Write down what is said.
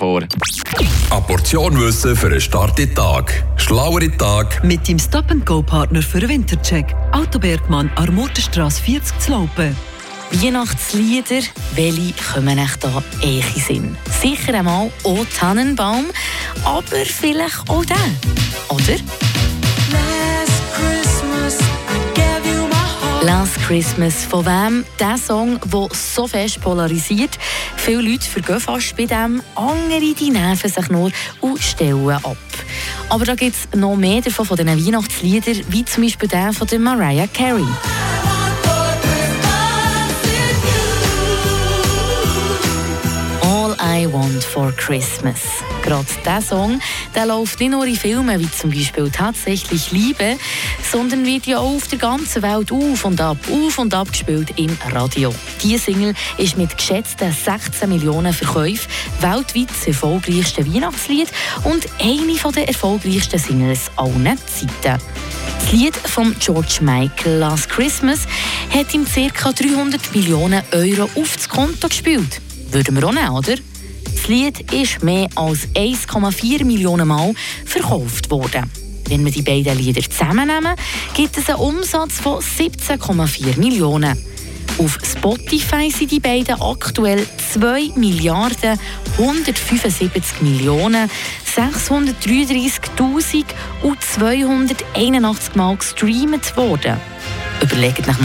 vor. Eine Portion Wissen für einen starken Tag. Schlauere Tag. Mit dem Stop-and-Go-Partner für den Wintercheck. Autobergmann, Armutenstrasse 40 zu Laupen. Weihnachtslieder, welche kommen echt da eher in Sinn? Sicher einmal «O Tannenbaum», aber vielleicht auch der, oder? Christmas, von wem? Der Song, der so fest polarisiert. Viele Leute vergehen fast bei dem, andere die nerven sich nur und stellen ab. Aber da gibt es noch mehr davon von diesen Weihnachtsliedern, wie zum Beispiel der von Mariah Carey. I Want for Christmas. Gerade dieser Song der läuft nicht nur in Filmen wie zum Beispiel «Tatsächlich Liebe», sondern wird ja auch auf der ganzen Welt auf und ab, auf und ab gespielt im Radio. Diese Single ist mit geschätzten 16 Millionen Verkäufen weltweit das erfolgreichste Weihnachtslied und eine der erfolgreichsten Singles aller Zeiten. Das Lied von George Michael «Last Christmas» hat ihm ca. 300 Millionen Euro aufs Konto gespielt. Würden wir auch nehmen, oder? Das Lied ist mehr als 1,4 Millionen Mal verkauft worden. Wenn wir die beiden Lieder zusammennehmen, gibt es einen Umsatz von 17,4 Millionen. Auf Spotify sind die beiden aktuell 2 Milliarden 175 Millionen 633.000 und 281 Mal gestreamt worden. Überlegt nach